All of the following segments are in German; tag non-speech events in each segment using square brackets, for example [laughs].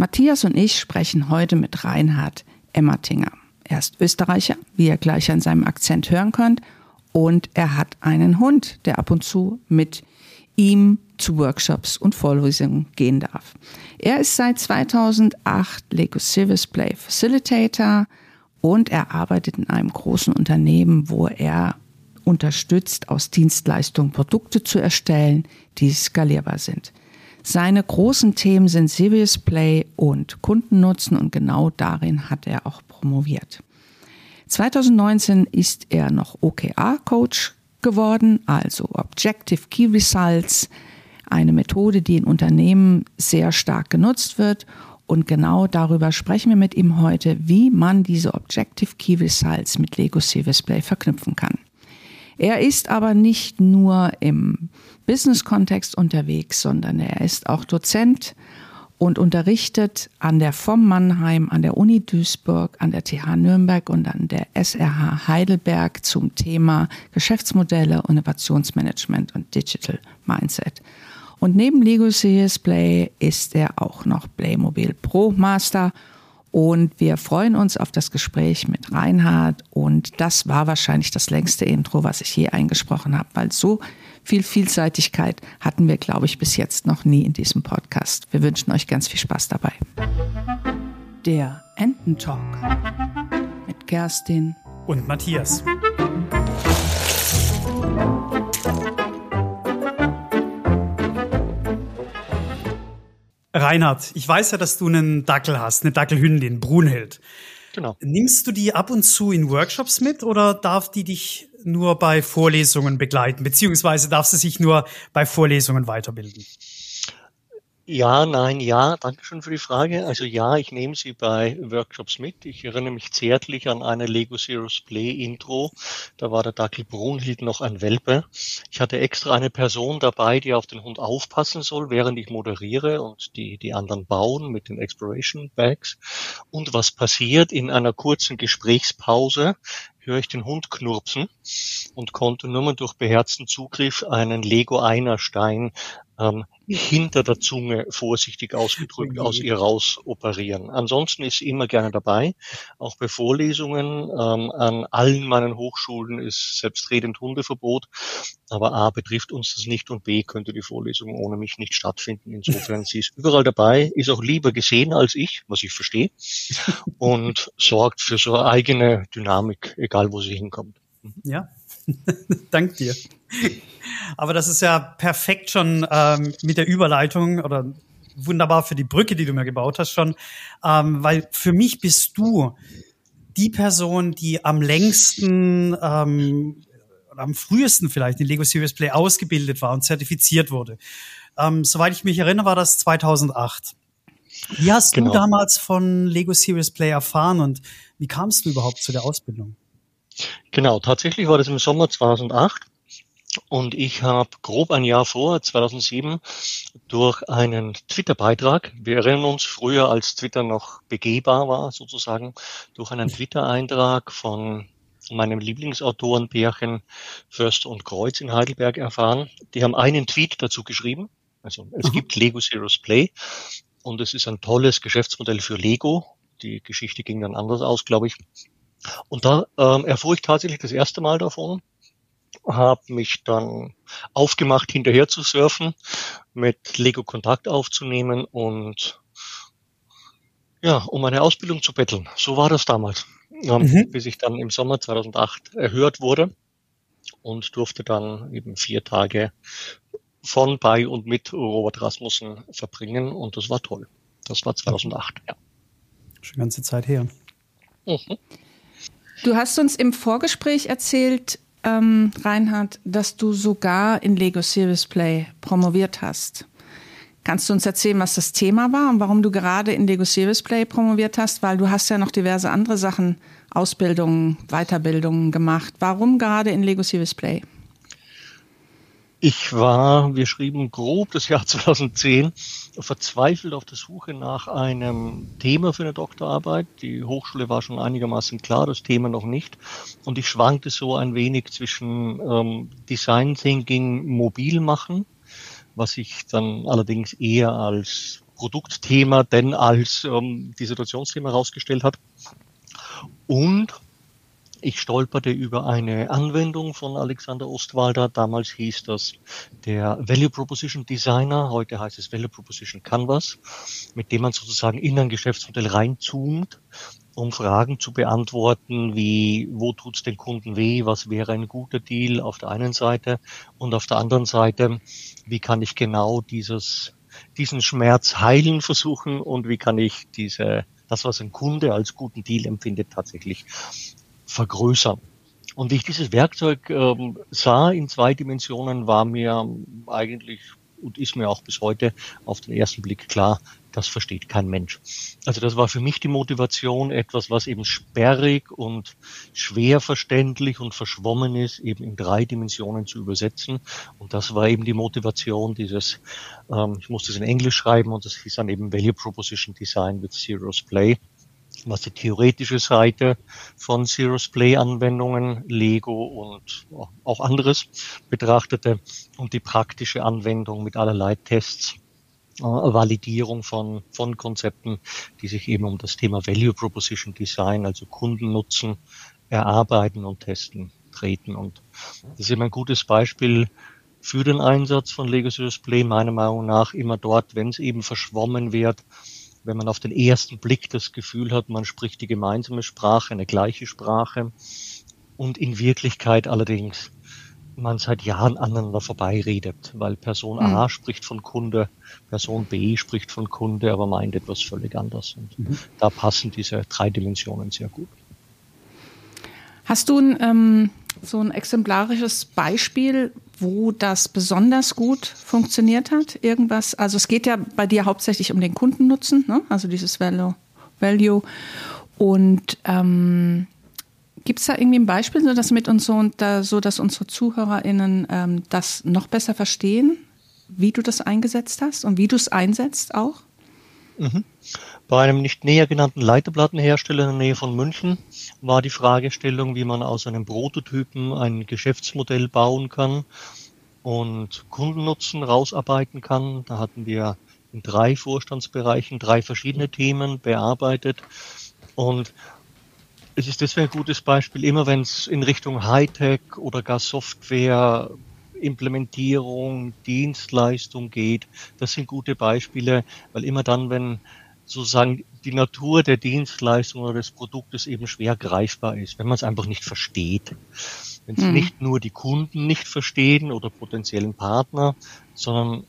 Matthias und ich sprechen heute mit Reinhard Emmertinger. Er ist Österreicher, wie ihr gleich an seinem Akzent hören könnt, und er hat einen Hund, der ab und zu mit ihm zu Workshops und Vorlesungen gehen darf. Er ist seit 2008 Lego Service Play Facilitator und er arbeitet in einem großen Unternehmen, wo er unterstützt, aus Dienstleistungen Produkte zu erstellen, die skalierbar sind. Seine großen Themen sind Serious Play und Kundennutzen und genau darin hat er auch promoviert. 2019 ist er noch OKR-Coach geworden, also Objective Key Results, eine Methode, die in Unternehmen sehr stark genutzt wird. Und genau darüber sprechen wir mit ihm heute, wie man diese Objective Key Results mit Lego Service Play verknüpfen kann. Er ist aber nicht nur im Business-Kontext unterwegs, sondern er ist auch Dozent und unterrichtet an der FOM Mannheim, an der Uni Duisburg, an der TH Nürnberg und an der SRH Heidelberg zum Thema Geschäftsmodelle, Innovationsmanagement und Digital Mindset. Und neben Lego Serious Play ist er auch noch Playmobil Pro Master und wir freuen uns auf das Gespräch mit Reinhard. Und das war wahrscheinlich das längste Intro, was ich je eingesprochen habe, weil so viel Vielseitigkeit hatten wir, glaube ich, bis jetzt noch nie in diesem Podcast. Wir wünschen euch ganz viel Spaß dabei. Der Ententalk mit Kerstin und Matthias. Reinhard, ich weiß ja, dass du einen Dackel hast, eine Dackelhündin, Brunhild. Genau. Nimmst du die ab und zu in Workshops mit oder darf die dich nur bei Vorlesungen begleiten, beziehungsweise darf sie sich nur bei Vorlesungen weiterbilden? Ja, nein, ja. Danke schön für die Frage. Also ja, ich nehme sie bei Workshops mit. Ich erinnere mich zärtlich an eine Lego Zero's Play Intro. Da war der Dackel Brunhild noch ein Welpe. Ich hatte extra eine Person dabei, die auf den Hund aufpassen soll, während ich moderiere und die, die anderen bauen mit den Exploration Bags. Und was passiert in einer kurzen Gesprächspause? höre ich den Hund knurpsen und konnte nur mal durch beherzten Zugriff einen Lego-Einerstein ähm, hinter der Zunge vorsichtig ausgedrückt aus ihr raus operieren. Ansonsten ist sie immer gerne dabei, auch bei Vorlesungen. Ähm, an allen meinen Hochschulen ist selbstredend Hundeverbot, aber A betrifft uns das nicht und B könnte die Vorlesung ohne mich nicht stattfinden. Insofern sie ist überall dabei, ist auch lieber gesehen als ich, was ich verstehe, und sorgt für so eine eigene Dynamik, egal wo sie hinkommt. Ja, [laughs] Dank dir. Aber das ist ja perfekt schon ähm, mit der Überleitung oder wunderbar für die Brücke, die du mir gebaut hast schon, ähm, weil für mich bist du die Person, die am längsten ähm, am frühesten vielleicht in Lego Serious Play ausgebildet war und zertifiziert wurde. Ähm, soweit ich mich erinnere, war das 2008. Wie hast genau. du damals von Lego Serious Play erfahren und wie kamst du überhaupt zu der Ausbildung? Genau, tatsächlich war das im Sommer 2008 und ich habe grob ein Jahr vor, 2007, durch einen Twitter-Beitrag, wir erinnern uns früher, als Twitter noch begehbar war sozusagen, durch einen Twitter-Eintrag von meinem Lieblingsautorenpärchen Förster und Kreuz in Heidelberg erfahren. Die haben einen Tweet dazu geschrieben. Also es mhm. gibt Lego Zero's Play und es ist ein tolles Geschäftsmodell für Lego. Die Geschichte ging dann anders aus, glaube ich. Und da ähm, erfuhr ich tatsächlich das erste Mal davon, habe mich dann aufgemacht, hinterher zu surfen, mit Lego Kontakt aufzunehmen und ja, um eine Ausbildung zu betteln. So war das damals, ähm, mhm. bis ich dann im Sommer 2008 erhört wurde und durfte dann eben vier Tage von, bei und mit Robert Rasmussen verbringen und das war toll. Das war 2008, ja. Schon ganze Zeit her. Mhm. Du hast uns im Vorgespräch erzählt, ähm, Reinhard, dass du sogar in Lego Serious Play promoviert hast. Kannst du uns erzählen, was das Thema war und warum du gerade in Lego Serious Play promoviert hast? Weil du hast ja noch diverse andere Sachen, Ausbildungen, Weiterbildungen gemacht. Warum gerade in Lego Serious Play? Ich war, wir schrieben grob das Jahr [laughs] 2010, verzweifelt auf der Suche nach einem Thema für eine Doktorarbeit. Die Hochschule war schon einigermaßen klar, das Thema noch nicht. Und ich schwankte so ein wenig zwischen ähm, Design Thinking mobil machen, was ich dann allerdings eher als Produktthema denn als ähm, die Situationsthema herausgestellt hat. Und ich stolperte über eine Anwendung von Alexander Ostwalder. Damals hieß das der Value Proposition Designer. Heute heißt es Value Proposition Canvas, mit dem man sozusagen in ein Geschäftsmodell reinzoomt, um Fragen zu beantworten, wie, wo tut's den Kunden weh? Was wäre ein guter Deal auf der einen Seite? Und auf der anderen Seite, wie kann ich genau dieses, diesen Schmerz heilen versuchen? Und wie kann ich diese, das, was ein Kunde als guten Deal empfindet, tatsächlich vergrößern. Und wie ich dieses Werkzeug ähm, sah in zwei Dimensionen, war mir eigentlich und ist mir auch bis heute auf den ersten Blick klar, das versteht kein Mensch. Also das war für mich die Motivation, etwas, was eben sperrig und schwer verständlich und verschwommen ist, eben in drei Dimensionen zu übersetzen. Und das war eben die Motivation dieses, ähm, ich musste es in Englisch schreiben und das hieß dann eben Value Proposition Design with Serious Play was die theoretische Seite von Zero's Play Anwendungen, Lego und auch anderes betrachtete und die praktische Anwendung mit allerlei Tests, äh, Validierung von, von Konzepten, die sich eben um das Thema Value Proposition Design, also Kundennutzen, erarbeiten und testen treten. Und das ist eben ein gutes Beispiel für den Einsatz von Lego Zero's Play, meiner Meinung nach immer dort, wenn es eben verschwommen wird, wenn man auf den ersten Blick das Gefühl hat, man spricht die gemeinsame Sprache, eine gleiche Sprache und in Wirklichkeit allerdings man seit Jahren aneinander vorbeiredet, weil Person A mhm. spricht von Kunde, Person B spricht von Kunde, aber meint etwas völlig anders. Und mhm. da passen diese drei Dimensionen sehr gut. Hast du ein, ähm, so ein exemplarisches Beispiel, wo das besonders gut funktioniert hat? Irgendwas? Also es geht ja bei dir hauptsächlich um den Kundennutzen, ne? also dieses Value. Und ähm, gibt es da irgendwie ein Beispiel, so dass mit uns so, und da, so dass unsere ZuhörerInnen ähm, das noch besser verstehen, wie du das eingesetzt hast und wie du es einsetzt auch? Mhm. Bei einem nicht näher genannten Leiterplattenhersteller in der Nähe von München war die Fragestellung, wie man aus einem Prototypen ein Geschäftsmodell bauen kann und Kundennutzen rausarbeiten kann. Da hatten wir in drei Vorstandsbereichen drei verschiedene Themen bearbeitet und es ist deswegen ein gutes Beispiel, immer wenn es in Richtung Hightech oder gar Software Implementierung, Dienstleistung geht. Das sind gute Beispiele, weil immer dann, wenn sozusagen die Natur der Dienstleistung oder des Produktes eben schwer greifbar ist, wenn man es einfach nicht versteht. Wenn es hm. nicht nur die Kunden nicht verstehen oder potenziellen Partner, sondern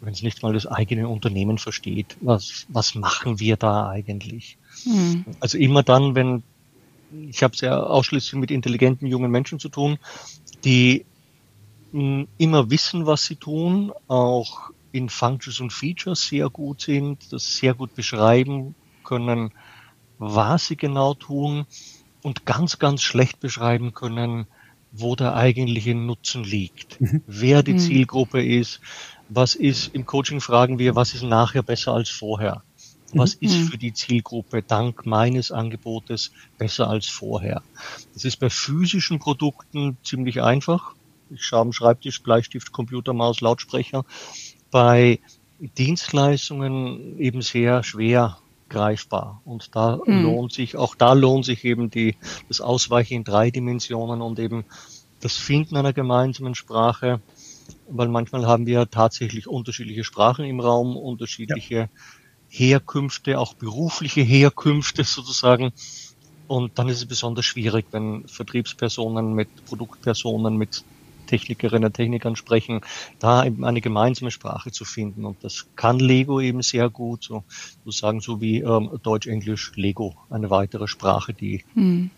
wenn es nicht mal das eigene Unternehmen versteht, was, was machen wir da eigentlich? Hm. Also immer dann, wenn, ich habe es ja ausschließlich mit intelligenten jungen Menschen zu tun, die immer wissen, was sie tun, auch in Functions und Features sehr gut sind, das sehr gut beschreiben können, was sie genau tun und ganz, ganz schlecht beschreiben können, wo der eigentliche Nutzen liegt, mhm. wer die mhm. Zielgruppe ist, was ist, im Coaching fragen wir, was ist nachher besser als vorher? Was mhm. ist für die Zielgruppe dank meines Angebotes besser als vorher? Das ist bei physischen Produkten ziemlich einfach ich schaue am Schreibtisch, Bleistift, Computer, Maus, Lautsprecher. Bei Dienstleistungen eben sehr schwer greifbar. Und da mhm. lohnt sich, auch da lohnt sich eben die, das Ausweichen in drei Dimensionen und eben das Finden einer gemeinsamen Sprache, weil manchmal haben wir tatsächlich unterschiedliche Sprachen im Raum, unterschiedliche ja. Herkünfte, auch berufliche Herkünfte sozusagen. Und dann ist es besonders schwierig, wenn Vertriebspersonen mit Produktpersonen, mit Technikerinnen und Technikern sprechen, da eben eine gemeinsame Sprache zu finden. Und das kann Lego eben sehr gut, so sozusagen so wie ähm, Deutsch, Englisch, Lego, eine weitere Sprache, die hm.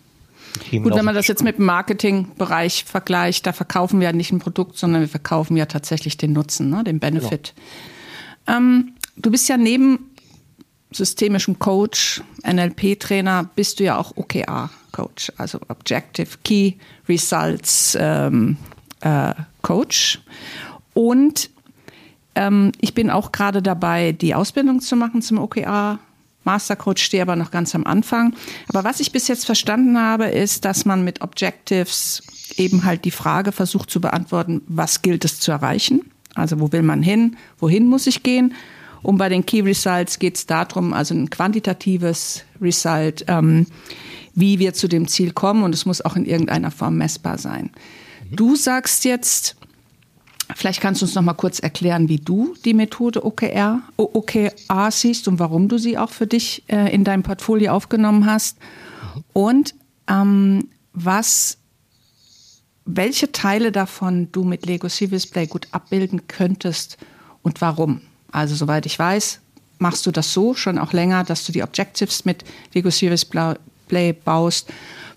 Gut, wenn man das jetzt mit dem Marketingbereich vergleicht, da verkaufen wir ja nicht ein Produkt, sondern wir verkaufen ja tatsächlich den Nutzen, ne, den Benefit. Genau. Ähm, du bist ja neben systemischem Coach, NLP-Trainer, bist du ja auch OKR-Coach, also Objective Key Results ähm, äh, Coach. Und ähm, ich bin auch gerade dabei, die Ausbildung zu machen zum OKR. Master Coach stehe aber noch ganz am Anfang. Aber was ich bis jetzt verstanden habe, ist, dass man mit Objectives eben halt die Frage versucht zu beantworten, was gilt es zu erreichen? Also wo will man hin? Wohin muss ich gehen? Und bei den Key Results geht es darum, also ein quantitatives Result, ähm, wie wir zu dem Ziel kommen und es muss auch in irgendeiner Form messbar sein. Du sagst jetzt, vielleicht kannst du uns noch mal kurz erklären, wie du die Methode OKR, OKR siehst und warum du sie auch für dich äh, in deinem Portfolio aufgenommen hast. Und ähm, was welche Teile davon du mit Lego Civis Play gut abbilden könntest und warum. Also soweit ich weiß, machst du das so schon auch länger, dass du die Objectives mit Lego Civis Play baust.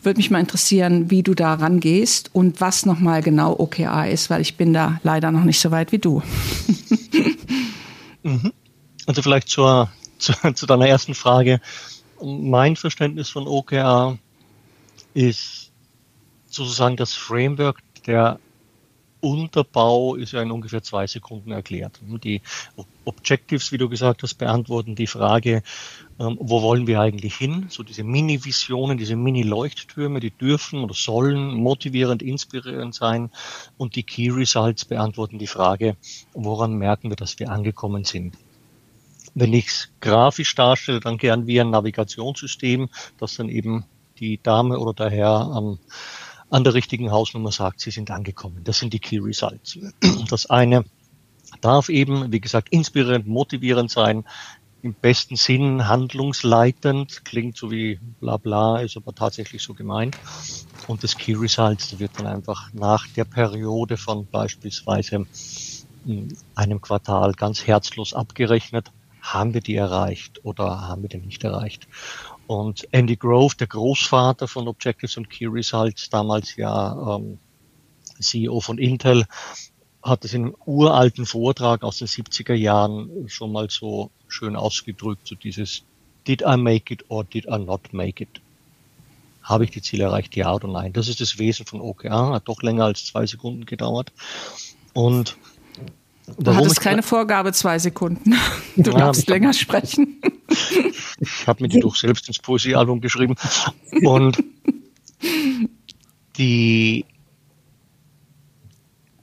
Würde mich mal interessieren, wie du da rangehst und was nochmal genau OKA ist, weil ich bin da leider noch nicht so weit wie du. [laughs] Mhm. Also vielleicht zur, zu, [laughs] zu deiner ersten Frage. Mein Verständnis von OKR ist sozusagen das Framework, der Unterbau ist ja in ungefähr zwei Sekunden erklärt. Die Objectives, wie du gesagt hast, beantworten die Frage, ähm, wo wollen wir eigentlich hin? So diese Mini-Visionen, diese Mini-Leuchttürme, die dürfen oder sollen motivierend, inspirierend sein. Und die Key Results beantworten die Frage, woran merken wir, dass wir angekommen sind? Wenn ich es grafisch darstelle, dann gern wie ein Navigationssystem, das dann eben die Dame oder der Herr am an der richtigen Hausnummer sagt, sie sind angekommen. Das sind die Key Results. [clears throat] Das eine darf eben, wie gesagt, inspirierend, motivierend sein, im besten Sinn handlungsleitend, klingt so wie bla bla, ist aber tatsächlich so gemeint. Und das Key Results wird dann einfach nach der Periode von beispielsweise hm, einem Quartal ganz herzlos abgerechnet. Haben wir die erreicht oder haben wir die nicht erreicht? Und Andy Grove, der Großvater von Objectives und Key Results, damals ja ähm, CEO von Intel, hat es in einem uralten Vortrag aus den 70er Jahren schon mal so schön ausgedrückt, so dieses Did I make it or did I not make it? Habe ich die Ziele erreicht, ja oder nein? Das ist das Wesen von OKR, hat doch länger als zwei Sekunden gedauert. Und Du hattest keine Vorgabe, zwei Sekunden. [laughs] Du ja, darfst länger sprechen. Ich habe mir die doch selbst ins Poesiealbum geschrieben. Und die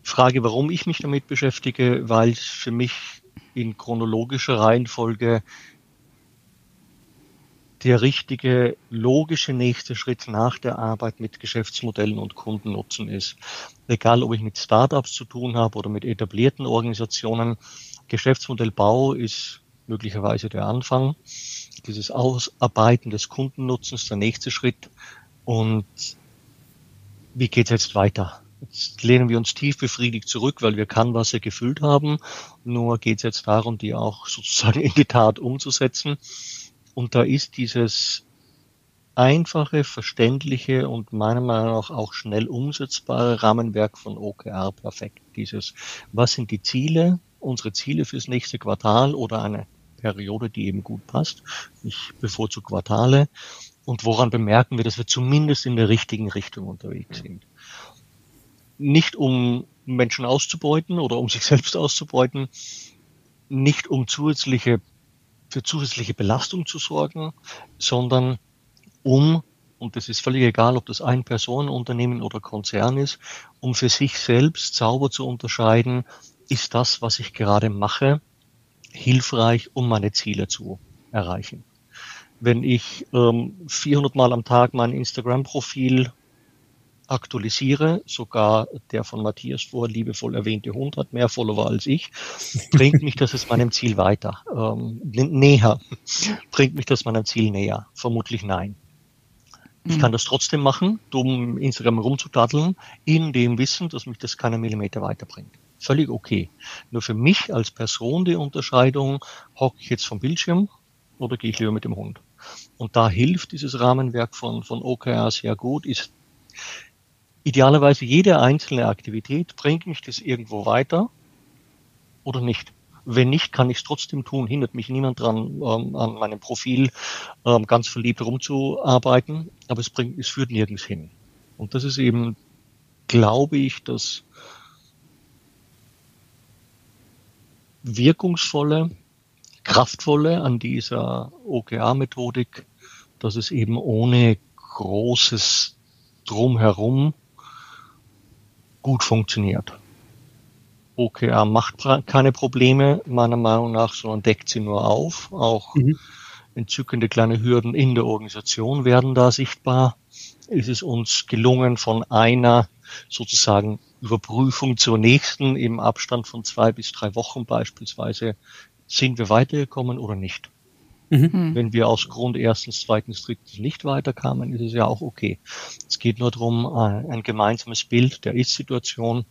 Frage, warum ich mich damit beschäftige, weil es für mich in chronologischer Reihenfolge der richtige, logische nächste Schritt nach der Arbeit mit Geschäftsmodellen und Kundennutzen ist. Egal, ob ich mit Startups zu tun habe oder mit etablierten Organisationen, Geschäftsmodellbau ist möglicherweise der Anfang. Dieses Ausarbeiten des Kundennutzens, der nächste Schritt. Und wie geht es jetzt weiter? Jetzt lehnen wir uns tief befriedigt zurück, weil wir Canvas gefüllt haben. Nur geht es jetzt darum, die auch sozusagen in die Tat umzusetzen. Und da ist dieses einfache, verständliche und meiner Meinung nach auch schnell umsetzbare Rahmenwerk von OKR perfekt. Dieses, was sind die Ziele, unsere Ziele fürs nächste Quartal oder eine Periode, die eben gut passt. Ich bevorzuge Quartale. Und woran bemerken wir, dass wir zumindest in der richtigen Richtung unterwegs sind? Nicht um Menschen auszubeuten oder um sich selbst auszubeuten, nicht um zusätzliche für zusätzliche Belastung zu sorgen, sondern um, und das ist völlig egal, ob das ein Personenunternehmen oder Konzern ist, um für sich selbst sauber zu unterscheiden, ist das, was ich gerade mache, hilfreich, um meine Ziele zu erreichen. Wenn ich ähm, 400 Mal am Tag mein Instagram-Profil aktualisiere. Sogar der von Matthias vor liebevoll erwähnte Hund hat mehr Follower als ich. Bringt mich das jetzt meinem Ziel weiter? Ähm, näher. Bringt mich das meinem Ziel näher? Vermutlich nein. Ich kann mhm. das trotzdem machen, um Instagram rumzudatteln, in dem Wissen, dass mich das keine Millimeter weiterbringt. Völlig okay. Nur für mich als Person die Unterscheidung, hocke ich jetzt vom Bildschirm oder gehe ich lieber mit dem Hund? Und da hilft dieses Rahmenwerk von, von OKR sehr gut, ist idealerweise jede einzelne Aktivität, bringt mich das irgendwo weiter oder nicht? Wenn nicht, kann ich es trotzdem tun, hindert mich niemand dran, ähm, an meinem Profil ähm, ganz verliebt rumzuarbeiten, aber es bringt, es führt nirgends hin. Und das ist eben, glaube ich, das wirkungsvolle, kraftvolle an dieser OKR-Methodik, dass es eben ohne großes Drumherum gut funktioniert. OKR macht keine Probleme, meiner Meinung nach, sondern deckt sie nur auf. Auch mhm. entzückende kleine Hürden in der Organisation werden da sichtbar. Ist es uns gelungen, von einer sozusagen Überprüfung zur nächsten im Abstand von zwei bis drei Wochen beispielsweise, sind wir weitergekommen oder nicht? Mhm. Hm. Wenn wir aus Grund erstens, zweitens, drittens nicht weiterkamen, ist es ja auch okay. Es geht nur darum, äh, ein gemeinsames Bild der Ist-Situation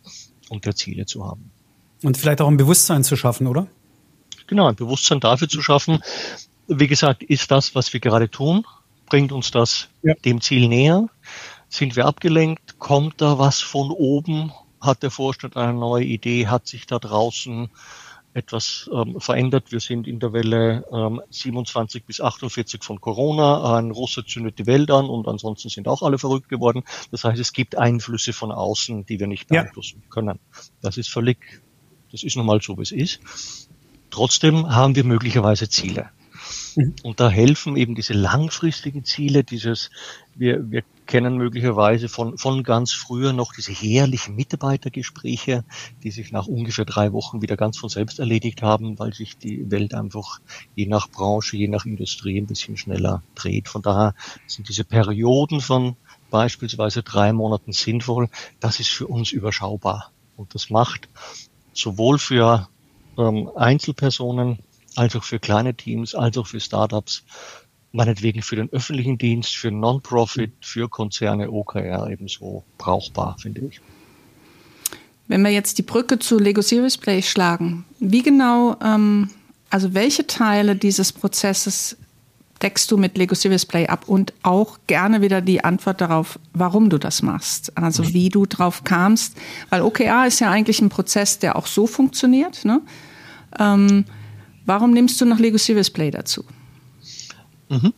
und der Ziele zu haben. Und vielleicht auch ein Bewusstsein zu schaffen, oder? Genau, ein Bewusstsein dafür zu schaffen. Wie gesagt, ist das, was wir gerade tun, bringt uns das ja. dem Ziel näher? Sind wir abgelenkt? Kommt da was von oben? Hat der Vorstand eine neue Idee? Hat sich da draußen etwas ähm, verändert. Wir sind in der Welle ähm, 27 bis 48 von Corona. Ein Russe zündet die Welt an und ansonsten sind auch alle verrückt geworden. Das heißt, es gibt Einflüsse von außen, die wir nicht beeinflussen ja. können. Das ist völlig, das ist nun mal so, wie es ist. Trotzdem haben wir möglicherweise Ziele. Mhm. Und da helfen eben diese langfristigen Ziele, dieses, wir, wir kennen möglicherweise von, von ganz früher noch diese herrlichen Mitarbeitergespräche, die sich nach ungefähr drei Wochen wieder ganz von selbst erledigt haben, weil sich die Welt einfach je nach Branche, je nach Industrie ein bisschen schneller dreht. Von daher sind diese Perioden von beispielsweise drei Monaten sinnvoll. Das ist für uns überschaubar. Und das macht sowohl für ähm, Einzelpersonen als auch für kleine Teams, als auch für Startups meinetwegen für den öffentlichen Dienst, für Non-Profit, für Konzerne OKR ebenso brauchbar, finde ich. Wenn wir jetzt die Brücke zu Lego Series Play schlagen, wie genau, ähm, also welche Teile dieses Prozesses deckst du mit Lego Series Play ab und auch gerne wieder die Antwort darauf, warum du das machst, also wie du drauf kamst, weil OKR ist ja eigentlich ein Prozess, der auch so funktioniert. Ne? Ähm, warum nimmst du noch Lego Series Play dazu? Mhm.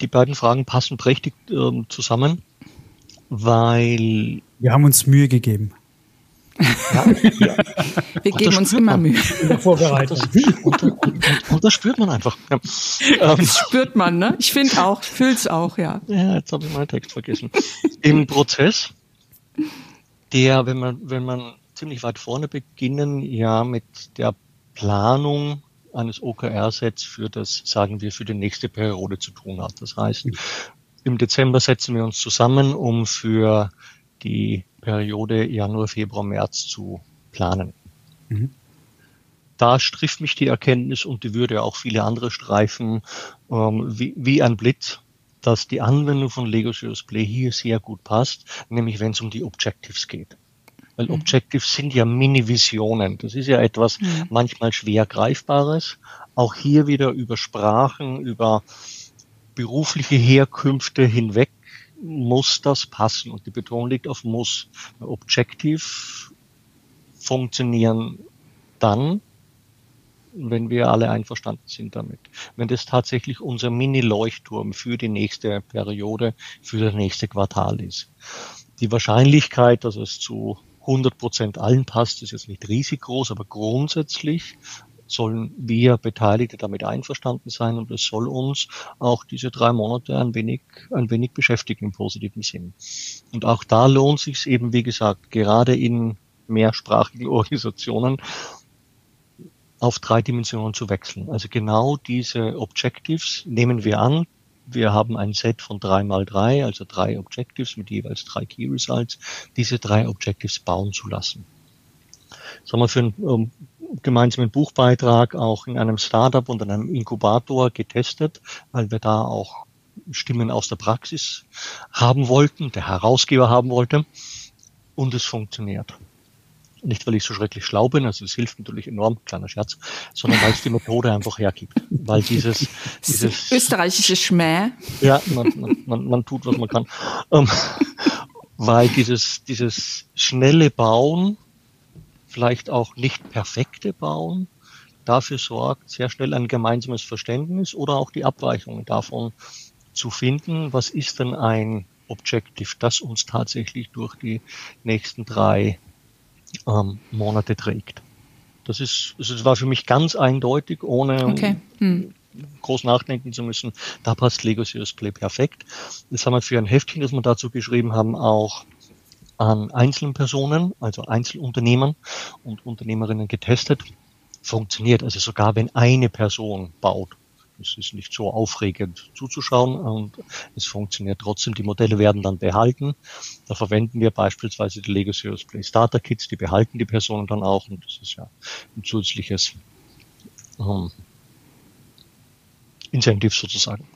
Die beiden Fragen passen prächtig äh, zusammen, weil. Wir haben uns Mühe gegeben. Ja, ja. Wir und geben uns immer man. Mühe. In der Vorbereitung. Und, und, und, und, das spürt man einfach. Ja. Das spürt man, ne? Ich finde auch, fühl's auch, ja. Ja, jetzt habe ich meinen Text vergessen. Im Prozess, der, wenn man, wenn man ziemlich weit vorne beginnen, ja, mit der Planung eines OKR-Sets für das, sagen wir, für die nächste Periode zu tun hat. Das heißt, im Dezember setzen wir uns zusammen, um für die Periode Januar, Februar, März zu planen. Mhm. Da trifft mich die Erkenntnis und die würde auch viele andere streifen, ähm, wie, wie ein Blitz, dass die Anwendung von Lego Serious Play hier sehr gut passt, nämlich wenn es um die Objectives geht. Weil mhm. Objectives sind ja Mini-Visionen. Das ist ja etwas mhm. manchmal schwer greifbares. Auch hier wieder über Sprachen, über berufliche Herkünfte hinweg muss das passen. Und die Betonung liegt auf muss. Objective funktionieren dann, wenn wir alle einverstanden sind damit. Wenn das tatsächlich unser Mini-Leuchtturm für die nächste Periode, für das nächste Quartal ist. Die Wahrscheinlichkeit, dass es zu 100 Prozent allen passt, ist jetzt nicht riesig groß, aber grundsätzlich sollen wir Beteiligte damit einverstanden sein und es soll uns auch diese drei Monate ein wenig, ein wenig beschäftigen im positiven Sinn. Und auch da lohnt sich eben, wie gesagt, gerade in mehrsprachigen [laughs] Organisationen auf drei Dimensionen zu wechseln. Also genau diese Objectives nehmen wir an, wir haben ein Set von drei mal drei, also drei Objectives mit jeweils drei Key Results, diese drei Objectives bauen zu lassen. Das haben wir für einen um, gemeinsamen Buchbeitrag auch in einem Startup und in einem Inkubator getestet, weil wir da auch Stimmen aus der Praxis haben wollten, der Herausgeber haben wollte. Und es funktioniert. Nicht, weil ich so schrecklich schlau bin, also es hilft natürlich enorm, kleiner Scherz, sondern weil es die Methode einfach hergibt. Weil dieses, [laughs] dieses österreichische Schmäh. Ja, man, man, man, man tut, was man kann. Ähm, [laughs] weil dieses, dieses schnelle Bauen, vielleicht auch nicht perfekte Bauen, dafür sorgt, sehr schnell ein gemeinsames Verständnis oder auch die Abweichungen davon zu finden, was ist denn ein Objective, das uns tatsächlich durch die nächsten drei ähm, Monate trägt. Das ist, das war für mich ganz eindeutig, ohne okay. hm. groß nachdenken zu müssen. Da passt Lego Serious Play perfekt. Das haben wir für ein Heftchen, das wir dazu geschrieben haben, auch an einzelnen Personen, also Einzelunternehmern und Unternehmerinnen getestet. Funktioniert also sogar, wenn eine Person baut. Es ist nicht so aufregend zuzuschauen und es funktioniert trotzdem. Die Modelle werden dann behalten. Da verwenden wir beispielsweise die Lego Serious Play Starter Kits, die behalten die Personen dann auch und das ist ja ein zusätzliches ähm, Incentive sozusagen.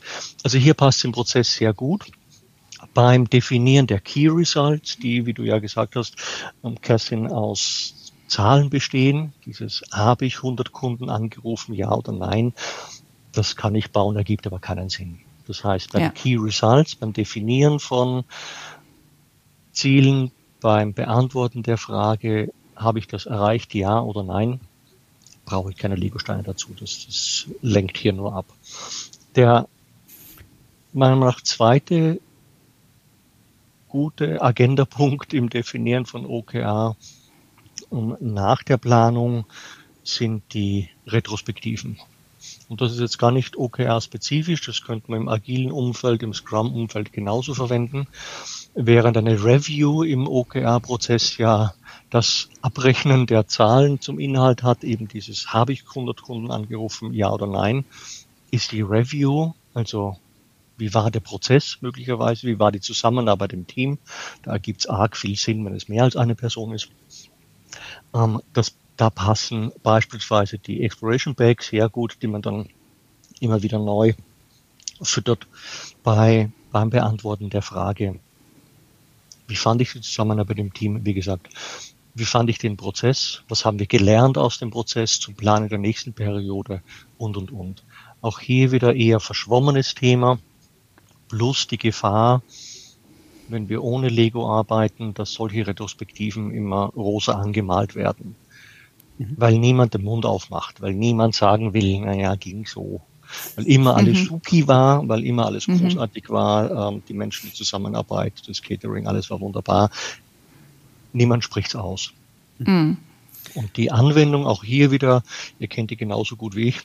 Also hier passt im Prozess sehr gut. Beim Definieren der Key Results, die, wie du ja gesagt hast, ähm, Kerstin, aus Zahlen bestehen, dieses habe ich 100 Kunden angerufen, ja oder nein, das kann ich bauen, ergibt aber keinen Sinn. Das heißt, beim ja. Key Results, beim Definieren von Zielen, beim Beantworten der Frage, habe ich das erreicht, ja oder nein, brauche ich keine Lego-Steine dazu. Das, das lenkt hier nur ab. Der meiner Meinung nach zweite gute Agendapunkt im Definieren von OKR nach der Planung sind die Retrospektiven. Und das ist jetzt gar nicht OKR-spezifisch, das könnte man im agilen Umfeld, im Scrum-Umfeld genauso verwenden. Während eine Review im OKR-Prozess ja das Abrechnen der Zahlen zum Inhalt hat, eben dieses, habe ich 100 Kunden angerufen, ja oder nein, ist die Review, also wie war der Prozess möglicherweise, wie war die Zusammenarbeit im Team, da ergibt es arg viel Sinn, wenn es mehr als eine Person ist. Ähm, das da passen beispielsweise die Exploration Bags sehr gut, die man dann immer wieder neu füttert bei, beim Beantworten der Frage, wie fand ich die Zusammenarbeit im Team? Wie gesagt, wie fand ich den Prozess? Was haben wir gelernt aus dem Prozess zum Planen der nächsten Periode? Und, und, und. Auch hier wieder eher verschwommenes Thema, plus die Gefahr, wenn wir ohne Lego arbeiten, dass solche Retrospektiven immer rosa angemalt werden. Mhm. weil niemand den Mund aufmacht, weil niemand sagen will, naja, ging so. Weil immer alles mhm. supi war, weil immer alles mhm. großartig war, ähm, die Menschen, die Zusammenarbeit, das Catering, alles war wunderbar. Niemand spricht's aus. Mhm. Und die Anwendung auch hier wieder, ihr kennt die genauso gut wie ich,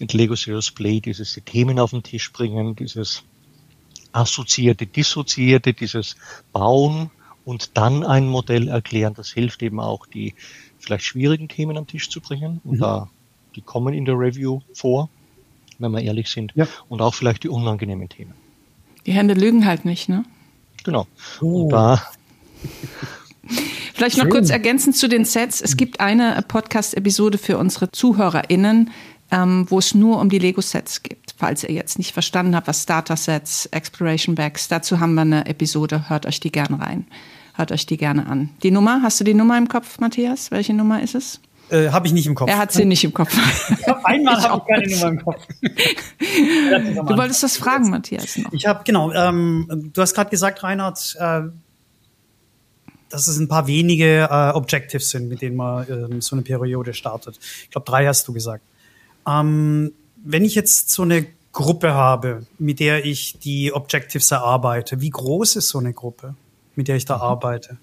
mit Lego Serious Play, dieses die Themen auf den Tisch bringen, dieses assoziierte, dissoziierte, dieses Bauen und dann ein Modell erklären, das hilft eben auch die vielleicht schwierigen Themen am Tisch zu bringen. Und mhm. da, die kommen in der Review vor, wenn wir ehrlich sind. Ja. Und auch vielleicht die unangenehmen Themen. Die Hände lügen halt nicht, ne? Genau. Oh. Und da. Vielleicht noch Schön. kurz ergänzend zu den Sets. Es gibt eine Podcast-Episode für unsere ZuhörerInnen, ähm, wo es nur um die Lego-Sets geht. Falls ihr jetzt nicht verstanden habt, was Starter-Sets, Exploration Bags, dazu haben wir eine Episode, hört euch die gern rein. Hört euch die gerne an. Die Nummer, hast du die Nummer im Kopf, Matthias? Welche Nummer ist es? Äh, habe ich nicht im Kopf. Er hat sie nicht im Kopf. Einmal habe [laughs] ich keine Nummer im Kopf. du wolltest das fragen, Matthias. Noch. Ich habe genau. Ähm, du hast gerade gesagt, Reinhard, äh, dass es ein paar wenige äh, Objectives sind, mit denen man ähm, so eine Periode startet. Ich glaube, drei hast du gesagt. Ähm, wenn ich jetzt so eine Gruppe habe, mit der ich die Objectives erarbeite, wie groß ist so eine Gruppe? Mit der ich da mhm. arbeite.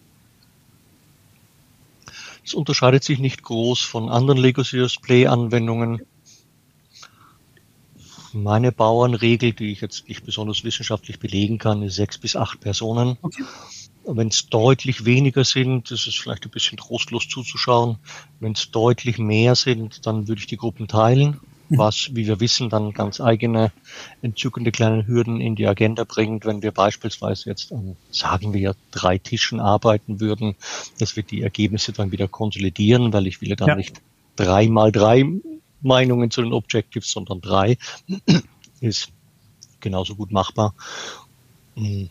Es unterscheidet sich nicht groß von anderen Lego Serious Play Anwendungen. Meine Bauernregel, die ich jetzt nicht besonders wissenschaftlich belegen kann, ist sechs bis acht Personen. Okay. Wenn es deutlich weniger sind, ist es vielleicht ein bisschen trostlos zuzuschauen. Wenn es deutlich mehr sind, dann würde ich die Gruppen teilen was, wie wir wissen, dann ganz eigene entzückende kleine Hürden in die Agenda bringt, wenn wir beispielsweise jetzt an, sagen wir, drei Tischen arbeiten würden, dass wir die Ergebnisse dann wieder konsolidieren, weil ich will ja dann ja. nicht drei mal drei Meinungen zu den Objectives, sondern drei [clears throat] ist genauso gut machbar. Hm.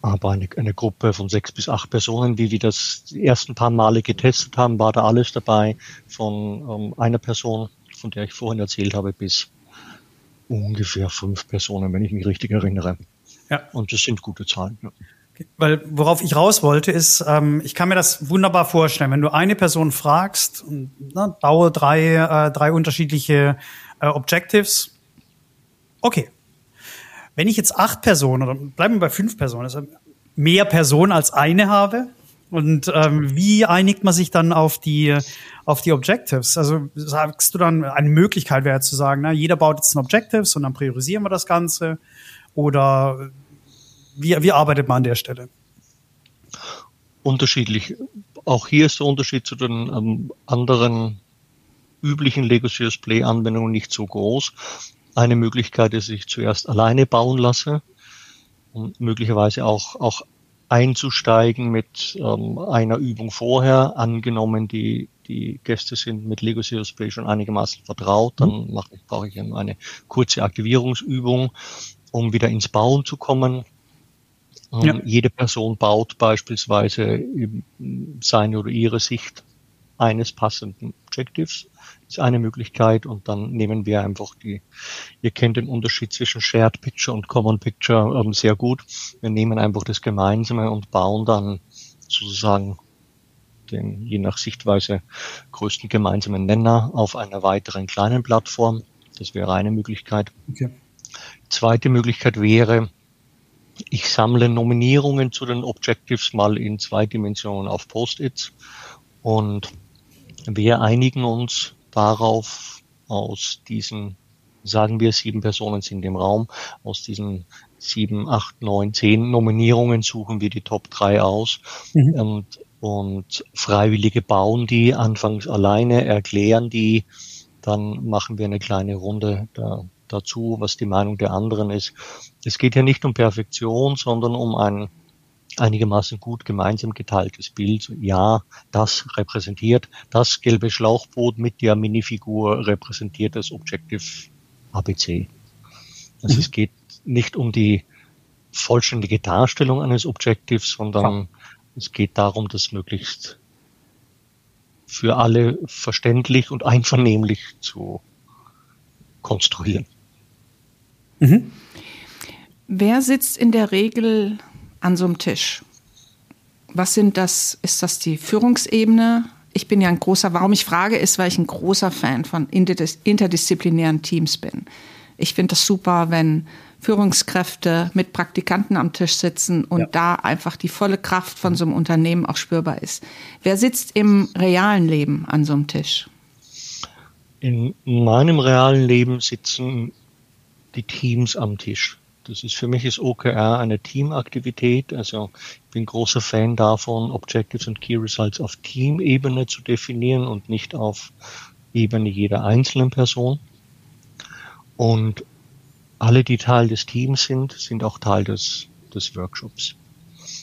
Aber eine, eine Gruppe von sechs bis acht Personen, wie wir das die ersten paar Male getestet haben, war da alles dabei von ähm, einer Person von der ich vorhin erzählt habe, bis ungefähr fünf Personen, wenn ich mich richtig erinnere. Ja. Und das sind gute Zahlen. Ja. Weil worauf ich raus wollte, ist, ähm, ich kann mir das wunderbar vorstellen, wenn du eine Person fragst, ne, baue drei, äh, drei unterschiedliche äh, Objectives. Okay. Wenn ich jetzt acht Personen oder bleiben wir bei fünf Personen, also mehr Personen als eine habe, und ähm, wie einigt man sich dann auf die, auf die Objectives? Also sagst du dann, eine Möglichkeit wäre zu sagen, na, jeder baut jetzt ein Objectives und dann priorisieren wir das Ganze? Oder wie, wie arbeitet man an der Stelle? unterschiedlich. Auch hier ist der Unterschied zu den ähm, anderen üblichen Lego Serious Play Anwendungen nicht so groß. Eine Möglichkeit ist, dass ich zuerst alleine bauen lasse und möglicherweise auch, auch einzusteigen mit ähm, einer Übung vorher. Angenommen, die, die Gäste sind mit Lego Serious Play schon einigermaßen vertraut, dann mhm. mache, brauche ich eine kurze Aktivierungsübung, um wieder ins Bauen zu kommen. Ähm, ja. Jede Person baut beispielsweise seine oder ihre Sicht eines passenden Objectives. Das ist eine Möglichkeit und dann nehmen wir einfach die, ihr kennt den Unterschied zwischen Shared Picture und Common Picture ähm, sehr gut. Wir nehmen einfach das Gemeinsame und bauen dann sozusagen den je nach Sichtweise größten gemeinsamen Nenner auf einer weiteren kleinen Plattform. Das wäre eine Möglichkeit. Okay. Zweite Möglichkeit wäre, ich sammle Nominierungen zu den Objectives mal in zwei Dimensionen auf Post-its und wir einigen uns darauf aus diesen, sagen wir, sieben Personen sind im Raum, aus diesen sieben, acht, neun, zehn Nominierungen suchen wir die Top drei aus mhm. und, und Freiwillige bauen die anfangs alleine, erklären die, dann machen wir eine kleine Runde da, dazu, was die Meinung der anderen ist. Es geht ja nicht um Perfektion, sondern um ein einigermaßen gut gemeinsam geteiltes Bild. Ja, das repräsentiert das gelbe Schlauchboot mit der Minifigur repräsentiert das Objective ABC. Also mhm. es geht nicht um die vollständige Darstellung eines Objectives, sondern ja. es geht darum, das möglichst für alle verständlich und einvernehmlich zu konstruieren. Mhm. Wer sitzt in der Regel an so einem Tisch? Was sind das? Ist das die Führungsebene? Ich bin ja ein großer, warum ich frage, ist, weil ich ein großer Fan von interdisziplinären Teams bin. Ich finde das super, wenn Führungskräfte mit Praktikanten am Tisch sitzen und ja. da einfach die volle Kraft von so einem Unternehmen auch spürbar ist. Wer sitzt im realen Leben an so einem Tisch? In meinem realen Leben sitzen die Teams am Tisch. Das ist für mich ist OKR eine Teamaktivität. Also ich bin großer Fan davon, Objectives und Key Results auf Teamebene zu definieren und nicht auf Ebene jeder einzelnen Person. Und alle, die Teil des Teams sind, sind auch Teil des, des Workshops.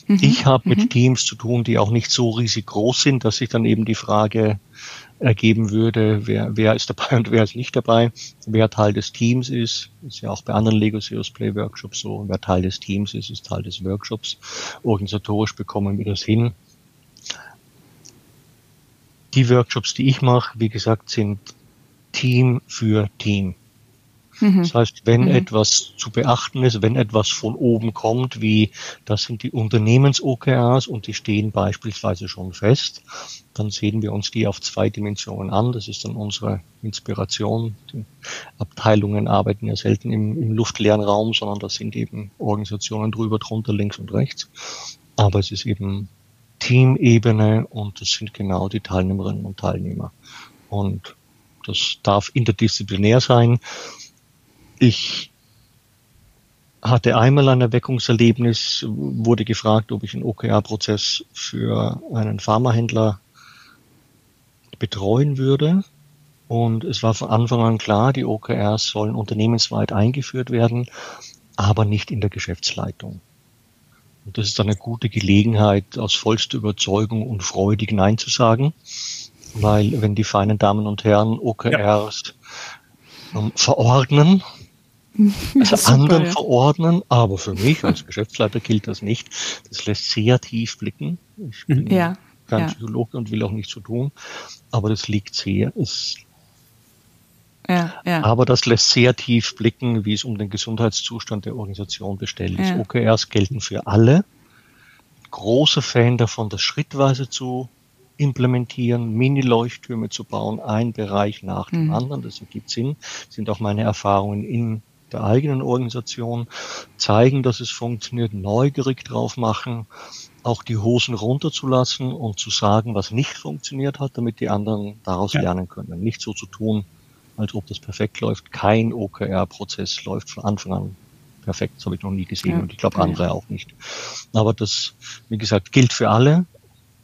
Mhm. Ich habe mit mhm. Teams zu tun, die auch nicht so riesig groß sind, dass sich dann eben die Frage ergeben würde, wer, wer ist dabei und wer ist nicht dabei, wer Teil des Teams ist, ist ja auch bei anderen Lego Serious Play Workshops so, wer Teil des Teams ist, ist Teil des Workshops. Organisatorisch bekommen wir das hin. Die Workshops, die ich mache, wie gesagt, sind Team für Team. Mhm. Das heißt, wenn mhm. etwas zu beachten ist, wenn etwas von oben kommt, wie das sind die Unternehmens-OKRs und die stehen beispielsweise schon fest, dann sehen wir uns die auf zwei Dimensionen an. Das ist dann unsere Inspiration. Die Abteilungen arbeiten ja selten im, im luftleeren Raum, sondern das sind eben Organisationen drüber, drunter, links und rechts. Aber es ist eben Teamebene und das sind genau die Teilnehmerinnen und Teilnehmer. Und das darf interdisziplinär sein. Ich hatte einmal ein Erweckungserlebnis, wurde gefragt, ob ich einen OKR-Prozess für einen Pharmahändler betreuen würde. Und es war von Anfang an klar, die OKRs sollen unternehmensweit eingeführt werden, aber nicht in der Geschäftsleitung. Und das ist dann eine gute Gelegenheit, aus vollster Überzeugung und freudig Nein zu sagen, weil wenn die feinen Damen und Herren OKRs ja. Ähm, verordnen, [laughs] also super, anderen ja. verordnen, aber für mich als Geschäftsleiter gilt das nicht. Das lässt sehr tief blicken. Ich bin ja, kein ja. Psychologe und will auch nicht so tun, aber das liegt sehr, ist ja, ja. Aber das lässt sehr tief blicken, wie es um den Gesundheitszustand der Organisation bestellt ist. OKRs gelten für alle. Großer Fan davon, das schrittweise zu implementieren, Mini-Leuchttürme zu bauen, ein Bereich nach dem mhm. anderen. Das ergibt Sinn. Das sind auch meine Erfahrungen in der eigenen Organisation, zeigen, dass es funktioniert, neugierig drauf machen, auch die Hosen runterzulassen und zu sagen, was nicht funktioniert hat, damit die anderen daraus ja. lernen können. Nicht so zu tun, als ob das perfekt läuft. Kein OKR-Prozess läuft von Anfang an perfekt. Das habe ich noch nie gesehen ja. und ich glaube andere auch nicht. Aber das, wie gesagt, gilt für alle.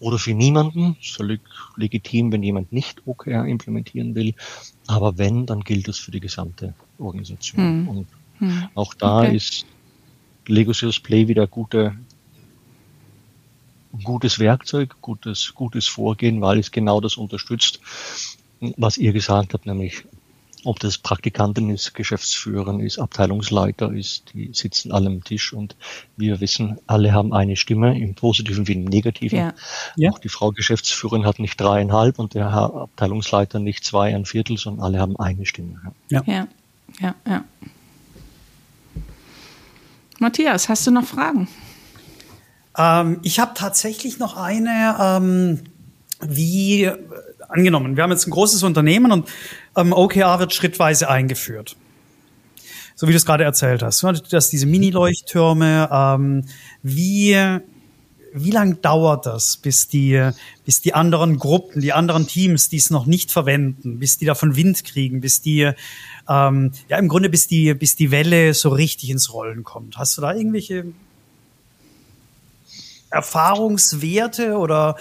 oder für niemanden. Völlig legitim, wenn jemand nicht OKR implementieren will. Aber wenn, dann gilt es für die gesamte Organisation. Hm. Und hm. auch da okay. ist Lego Serious Play wieder gute, gutes Werkzeug, gutes, gutes Vorgehen, weil es genau das unterstützt, was ihr gesagt habt, nämlich ob das Praktikantin ist, Geschäftsführerin ist, Abteilungsleiter ist, die sitzen alle am Tisch und wir wissen, alle haben eine Stimme, im Positiven wie im Negativen. Ja. Ja. Auch die Frau Geschäftsführerin hat nicht dreieinhalb und der Herr Abteilungsleiter nicht zwei, ein Viertel, sondern alle haben eine Stimme. Ja, ja, ja. ja. Matthias, hast du noch Fragen? Ähm, ich habe tatsächlich noch eine, ähm, wie angenommen, wir haben jetzt ein großes Unternehmen und ähm, OKR wird schrittweise eingeführt. So wie du es gerade erzählt hast, ne? dass diese Mini-Leuchttürme, ähm, wie, wie lang dauert das, bis die, bis die anderen Gruppen, die anderen Teams, die es noch nicht verwenden, bis die davon Wind kriegen, bis die, ähm, ja im Grunde bis die, bis die Welle so richtig ins Rollen kommt. Hast du da irgendwelche Erfahrungswerte oder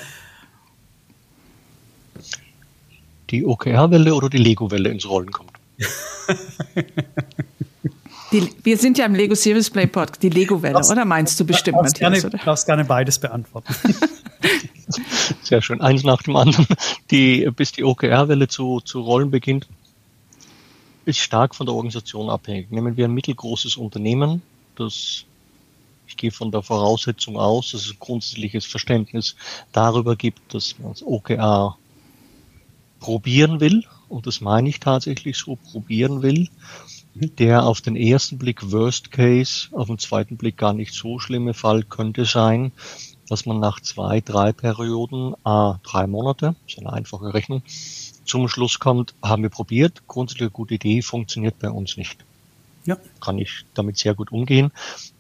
die OKR-Welle oder die Lego-Welle ins Rollen kommt. [laughs] Die, wir sind ja im Lego Series Play Pod, die Lego-Welle, oder meinst du bestimmt, darfst Matthias? Du darfst gerne beides beantworten. [laughs] Sehr schön, eins nach dem anderen. Die, bis die OKR-Welle zu, zu rollen beginnt, ist stark von der Organisation abhängig. Nehmen wir ein mittelgroßes Unternehmen, das ich gehe von der Voraussetzung aus, dass es ein grundsätzliches Verständnis darüber gibt, dass man das OKR probieren will, und das meine ich tatsächlich so, probieren will, der auf den ersten Blick Worst Case, auf den zweiten Blick gar nicht so schlimme Fall könnte sein, dass man nach zwei, drei Perioden, a drei Monate, ist eine einfache Rechnung, zum Schluss kommt, haben wir probiert, grundsätzlich eine gute Idee, funktioniert bei uns nicht. Ja. Kann ich damit sehr gut umgehen.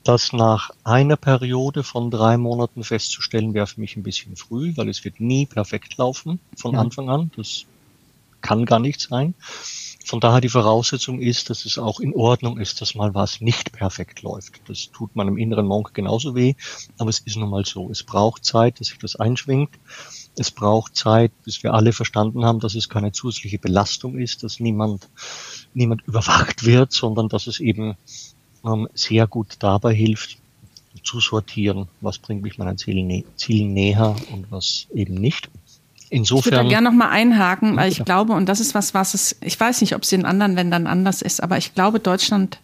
Das nach einer Periode von drei Monaten festzustellen, wäre für mich ein bisschen früh, weil es wird nie perfekt laufen von ja. Anfang an. Das kann gar nicht sein. Von daher die Voraussetzung ist, dass es auch in Ordnung ist, dass mal was nicht perfekt läuft. Das tut meinem inneren Monk genauso weh, aber es ist nun mal so. Es braucht Zeit, dass sich das einschwingt. Es braucht Zeit, bis wir alle verstanden haben, dass es keine zusätzliche Belastung ist, dass niemand, niemand überwacht wird, sondern dass es eben ähm, sehr gut dabei hilft, zu sortieren, was bringt mich meinen Zielen, Zielen näher und was eben nicht. Insofern. Ich würde da gerne noch mal einhaken, weil ich glaube, und das ist was, was es, ich weiß nicht, ob es in anderen Ländern anders ist, aber ich glaube, Deutschland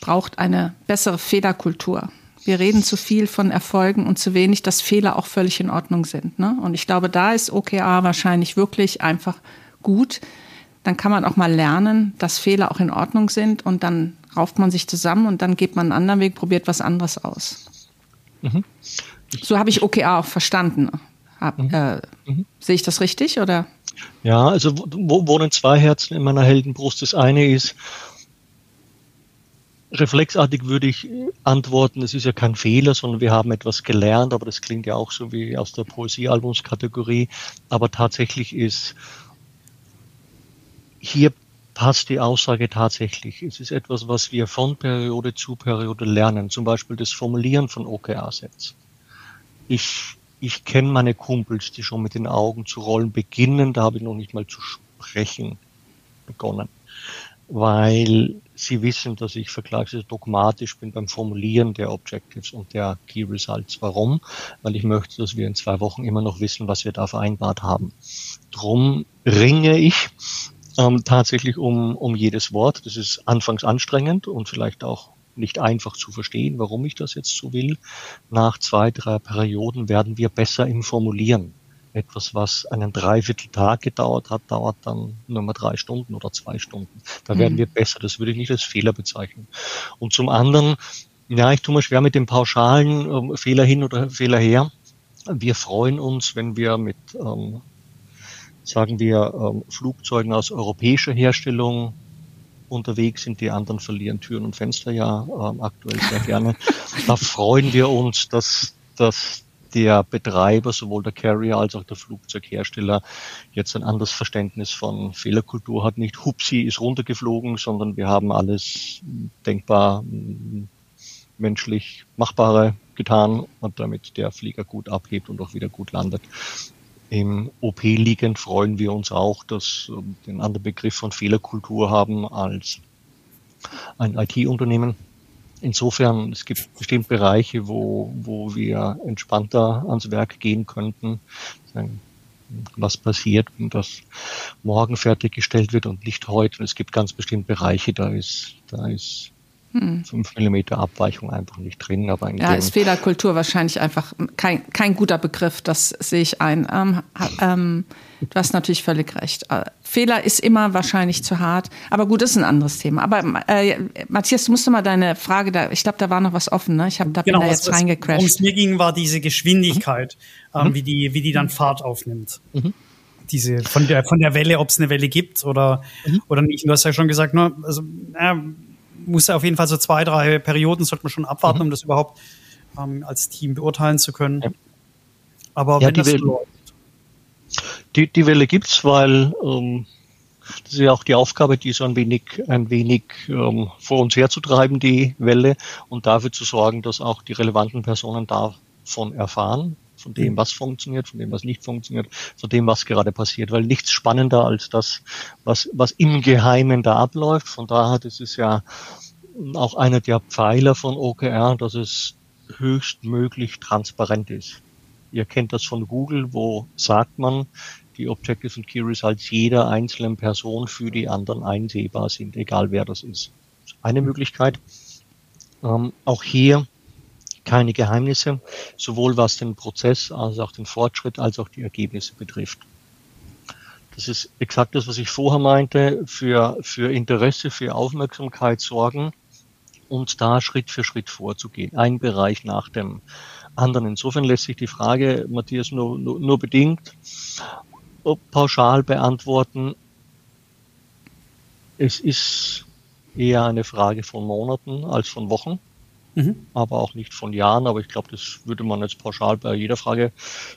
braucht eine bessere Fehlerkultur. Wir reden zu viel von Erfolgen und zu wenig, dass Fehler auch völlig in Ordnung sind. Ne? Und ich glaube, da ist OKR wahrscheinlich wirklich einfach gut. Dann kann man auch mal lernen, dass Fehler auch in Ordnung sind und dann rauft man sich zusammen und dann geht man einen anderen Weg, probiert was anderes aus. Mhm. So habe ich OKR auch verstanden. Hab, mhm. Äh, mhm. Sehe ich das richtig oder? Ja, also wo, wohnen zwei Herzen in meiner Heldenbrust. Das eine ist, reflexartig würde ich antworten, es ist ja kein Fehler, sondern wir haben etwas gelernt, aber das klingt ja auch so wie aus der Poesiealbumskategorie. Aber tatsächlich ist, hier passt die Aussage tatsächlich. Es ist etwas, was wir von Periode zu Periode lernen, zum Beispiel das Formulieren von OKR-Sets. Ich ich kenne meine Kumpels, die schon mit den Augen zu rollen beginnen, da habe ich noch nicht mal zu sprechen begonnen, weil sie wissen, dass ich vergleichsweise dogmatisch bin beim Formulieren der Objectives und der Key Results. Warum? Weil ich möchte, dass wir in zwei Wochen immer noch wissen, was wir da vereinbart haben. Drum ringe ich ähm, tatsächlich um, um jedes Wort. Das ist anfangs anstrengend und vielleicht auch nicht einfach zu verstehen, warum ich das jetzt so will. Nach zwei, drei Perioden werden wir besser im Formulieren. Etwas, was einen Dreivierteltag gedauert hat, dauert dann nur mal drei Stunden oder zwei Stunden. Da mhm. werden wir besser. Das würde ich nicht als Fehler bezeichnen. Und zum anderen, ja, ich tue mir schwer mit dem pauschalen äh, Fehler hin oder Fehler her. Wir freuen uns, wenn wir mit, ähm, sagen wir, ähm, Flugzeugen aus europäischer Herstellung unterwegs sind. Die anderen verlieren Türen und Fenster ja äh, aktuell sehr gerne. da freuen wir uns, dass, dass der Betreiber, sowohl der Carrier als auch der Flugzeughersteller, jetzt ein anderes Verständnis von Fehlerkultur hat. Nicht Hupsi ist runtergeflogen, sondern wir haben alles denkbar menschlich Machbare getan und damit der Flieger gut abhebt und auch wieder gut landet. Im OP liegend freuen wir uns auch, dass wir den anderen Begriff von Fehlerkultur haben als ein IT-Unternehmen. Insofern, es gibt bestimmt Bereiche, wo, wo wir entspannter ans Werk gehen könnten. Was passiert, wenn das morgen fertiggestellt wird und nicht heute? Es gibt ganz bestimmt Bereiche, da ist, da ist hm. 5 mm Abweichung einfach nicht drin. Aber ja, ist Fehlerkultur wahrscheinlich einfach kein, kein guter Begriff, das sehe ich ein. Ähm, ähm, du hast natürlich völlig recht. Äh, Fehler ist immer wahrscheinlich zu hart, aber gut, das ist ein anderes Thema. Aber äh, Matthias, du musst mal deine Frage da, ich glaube, da war noch was offen, ne? Ich habe da genau, bin da jetzt reingecrashed. Worum es mir ging, war diese Geschwindigkeit, mhm. ähm, wie, die, wie die dann Fahrt aufnimmt. Mhm diese von der von der Welle, ob es eine Welle gibt oder mhm. oder nicht. Du hast ja schon gesagt, nur also äh, muss auf jeden Fall so zwei, drei Perioden sollte man schon abwarten, mhm. um das überhaupt ähm, als Team beurteilen zu können. Ja. Aber ja, wenn das Welle, läuft. Die, die Welle gibt's, weil ähm, das ist ja auch die Aufgabe, die so ein wenig, ein wenig ähm, vor uns herzutreiben, die Welle, und dafür zu sorgen, dass auch die relevanten Personen davon erfahren, von dem, mhm. was funktioniert, von dem, was nicht funktioniert, von dem, was gerade passiert, weil nichts spannender als das, was, was im Geheimen da abläuft. Von daher, das ist ja auch einer der Pfeiler von OKR, dass es höchstmöglich transparent ist. Ihr kennt das von Google, wo sagt man, die Objectives und Key Results jeder einzelnen Person für die anderen einsehbar sind, egal wer das ist. Eine Möglichkeit. Ähm, auch hier keine Geheimnisse, sowohl was den Prozess als auch den Fortschritt als auch die Ergebnisse betrifft. Das ist exakt das, was ich vorher meinte, für, für Interesse, für Aufmerksamkeit sorgen und da Schritt für Schritt vorzugehen, ein Bereich nach dem anderen. Insofern lässt sich die Frage, Matthias, nur, nur, nur bedingt pauschal beantworten. Es ist eher eine Frage von Monaten als von Wochen mhm. aber auch nicht von Jahren. Aber ich glaube, das würde man jetzt pauschal bei jeder Frage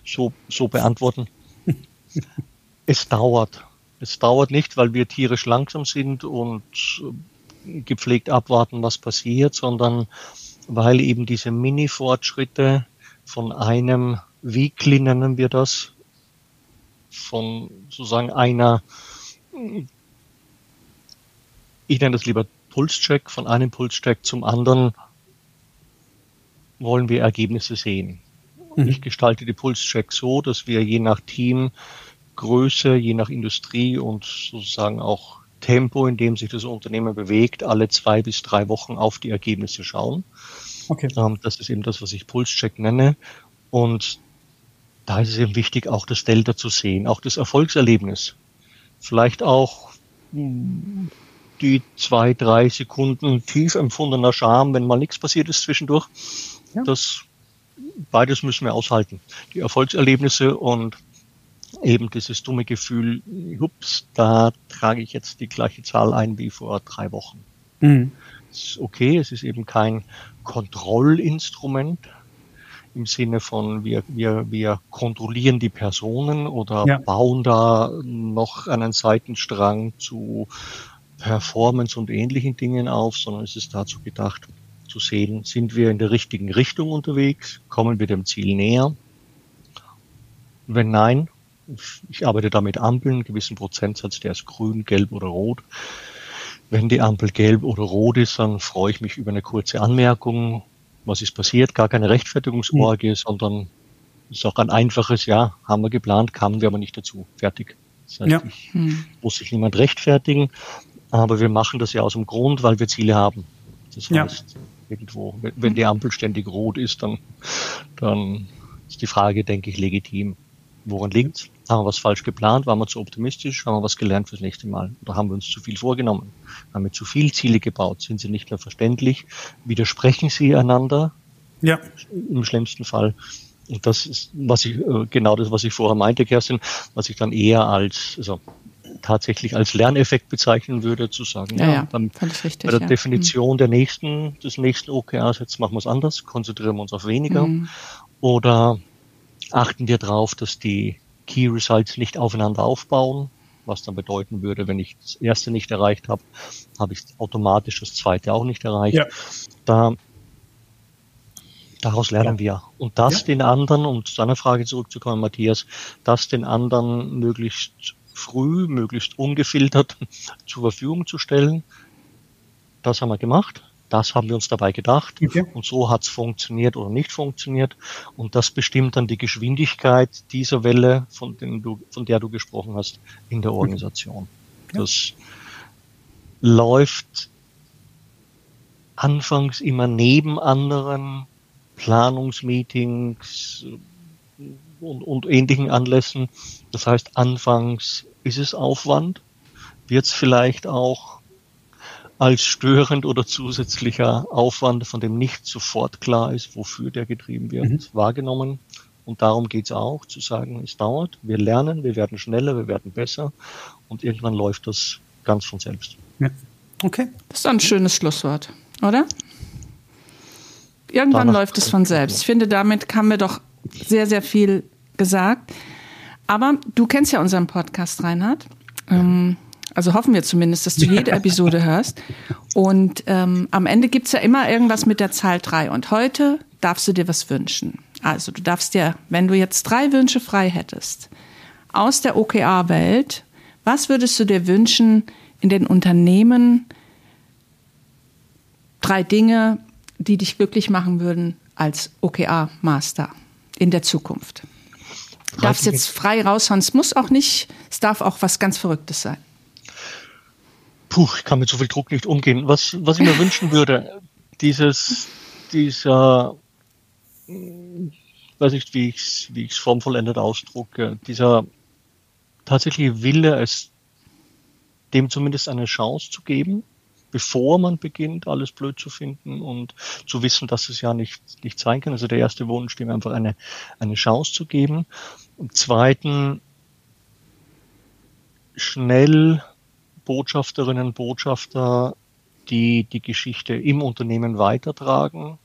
so, so beantworten. [laughs] es dauert. Es dauert nicht, weil wir tierisch langsam sind und äh, gepflegt abwarten, was passiert, sondern weil eben diese Mini-Fortschritte von einem Weekly nennen wir das, von sozusagen einer, ich nenne das lieber Pulscheck, von einem Pulscheck zum anderen wollen wir Ergebnisse sehen. Mhm. Ich gestalte die Pulscheck so, dass wir je nach Teamgröße, je nach Industrie und sozusagen auch Tempo, in dem sich das Unternehmen bewegt, alle zwei bis drei Wochen auf die Ergebnisse schauen. Okay. Ähm, das ist eben das, was ich Pulscheck nenne. Und da ist es eben wichtig, auch das Delta zu sehen, auch das Erfolgserlebnis. Vielleicht auch hm, die zwei, drei Sekunden tief empfundener Scham, wenn mal nichts passiert ist zwischendurch. Ja. Das beides müssen wir aushalten. Die Erfolgserlebnisse und eben dieses dumme Gefühl, hups, da trage ich jetzt die gleiche Zahl ein wie vor drei Wochen. Mhm. Das ist okay, es ist eben kein Kontrollinstrument im Sinne von wir, wir, wir kontrollieren die Personen oder ja. bauen da noch einen Seitenstrang zu Performance und ähnlichen Dingen auf, sondern es ist dazu gedacht, zu sehen, sind wir in der richtigen Richtung unterwegs, kommen wir dem Ziel näher. Wenn nein, ich arbeite da mit Ampeln, einen gewissen Prozentsatz, der ist grün, gelb oder rot. Wenn die Ampel gelb oder rot ist, dann freue ich mich über eine kurze Anmerkung. Was ist passiert? Gar keine Rechtfertigungsorgie, mhm. sondern ist auch ein einfaches, ja, haben wir geplant, kamen wir aber nicht dazu. Fertig. Das heißt, ja. ich mhm. muss sich niemand rechtfertigen, aber wir machen das ja aus dem Grund, weil wir Ziele haben. Das heißt, ja irgendwo. Wenn die Ampel ständig rot ist, dann, dann ist die Frage, denke ich, legitim. Woran liegt's? Haben wir was falsch geplant? Waren wir zu optimistisch? Haben wir was gelernt fürs nächste Mal? Oder haben wir uns zu viel vorgenommen? Haben wir zu viel Ziele gebaut? Sind sie nicht mehr verständlich? Widersprechen sie einander? Ja. Im schlimmsten Fall. Und das ist, was ich, äh, genau das, was ich vorher meinte, Kerstin, was ich dann eher als, also tatsächlich als Lerneffekt bezeichnen würde, zu sagen, ja, ja, beim, richtig, bei der ja. Definition mhm. der nächsten, des nächsten OKRs, jetzt machen wir es anders, konzentrieren wir uns auf weniger mhm. oder achten wir darauf, dass die Key Results nicht aufeinander aufbauen, was dann bedeuten würde, wenn ich das erste nicht erreicht habe, habe ich automatisch das zweite auch nicht erreicht. Ja. Da Daraus lernen ja. wir. Und das ja. den anderen, um zu deiner Frage zurückzukommen, Matthias, das den anderen möglichst früh, möglichst ungefiltert [laughs] zur Verfügung zu stellen. Das haben wir gemacht. Das haben wir uns dabei gedacht. Okay. Und so hat es funktioniert oder nicht funktioniert. Und das bestimmt dann die Geschwindigkeit dieser Welle, von, du, von der du gesprochen hast, in der Organisation. Okay. Das läuft anfangs immer neben anderen Planungsmeetings und, und ähnlichen Anlässen. Das heißt, anfangs ist es Aufwand, wird es vielleicht auch als störend oder zusätzlicher Aufwand, von dem nicht sofort klar ist, wofür der getrieben wird, mhm. wahrgenommen. Und darum geht es auch, zu sagen, es dauert, wir lernen, wir werden schneller, wir werden besser und irgendwann läuft das ganz von selbst. Ja. Okay. Das ist ein schönes Schlusswort, oder? Irgendwann Danach läuft es von selbst. Ich finde, damit haben wir doch sehr, sehr viel gesagt. Aber du kennst ja unseren Podcast, Reinhard. Ähm, also hoffen wir zumindest, dass du jede Episode hörst. Und ähm, am Ende gibt's ja immer irgendwas mit der Zahl drei. Und heute darfst du dir was wünschen. Also du darfst dir, wenn du jetzt drei Wünsche frei hättest, aus der OKR-Welt, was würdest du dir wünschen in den Unternehmen? Drei Dinge, die dich glücklich machen würden als OKR-Master in der Zukunft. Du darfst jetzt frei raushauen. Es muss auch nicht, es darf auch was ganz Verrücktes sein. Puh, ich kann mit so viel Druck nicht umgehen. Was, was ich mir wünschen würde, dieses, dieser, weiß nicht, wie ich es wie ich's formvollendet ausdrucke, dieser tatsächliche Wille, es dem zumindest eine Chance zu geben, bevor man beginnt, alles blöd zu finden und zu wissen, dass es ja nicht, nicht sein kann. Also der erste Wunsch, dem einfach eine, eine Chance zu geben. Und zweiten, schnell Botschafterinnen und Botschafter, die die Geschichte im Unternehmen weitertragen,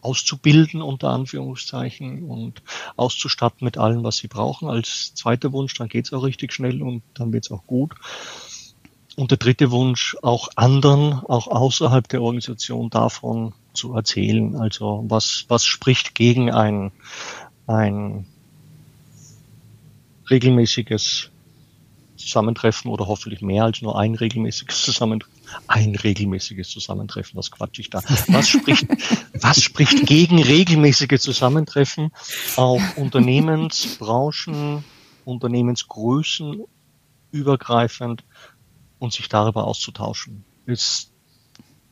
auszubilden unter Anführungszeichen und auszustatten mit allem, was sie brauchen. Als zweiter Wunsch, dann geht's auch richtig schnell und dann wird's auch gut. Und der dritte Wunsch, auch anderen, auch außerhalb der Organisation davon zu erzählen. Also was, was spricht gegen ein, ein regelmäßiges Zusammentreffen oder hoffentlich mehr als nur ein regelmäßiges Zusammentreffen. Ein regelmäßiges Zusammentreffen, was quatsch ich da? Was spricht, [laughs] was spricht gegen regelmäßige Zusammentreffen auf Unternehmensbranchen, Unternehmensgrößen übergreifend und sich darüber auszutauschen? Es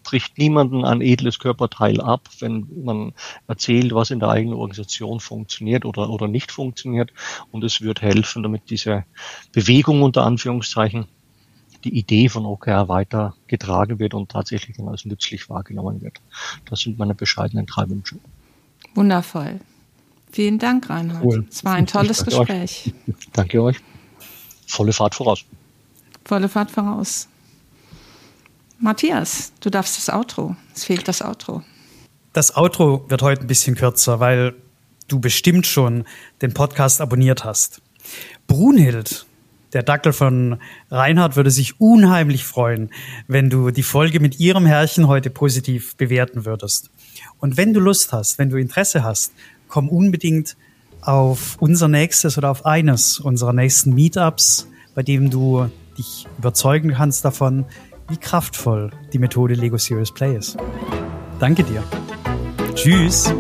bricht niemanden ein edles Körperteil ab, wenn man erzählt, was in der eigenen Organisation funktioniert oder, oder nicht funktioniert. Und es wird helfen, damit diese Bewegung unter Anführungszeichen, die Idee von OKR weiter getragen wird und tatsächlich dann als nützlich wahrgenommen wird. Das sind meine bescheidenen drei Wünsche. Wundervoll. Vielen Dank, Reinhard. Cool. Es war ein tolles Danke Gespräch. Euch. Danke euch. Volle Fahrt voraus. Volle Fahrt voraus. Matthias, du darfst das Outro. Es fehlt das Outro. Das Outro wird heute ein bisschen kürzer, weil du bestimmt schon den Podcast abonniert hast. Brunhild, der Dackel von Reinhard, würde sich unheimlich freuen, wenn du die Folge mit ihrem Herrchen heute positiv bewerten würdest. Und wenn du Lust hast, wenn du Interesse hast, komm unbedingt auf unser nächstes oder auf eines unserer nächsten Meetups, bei dem du dich überzeugen kannst davon, wie kraftvoll die Methode Lego Serious Play ist. Danke dir. Tschüss.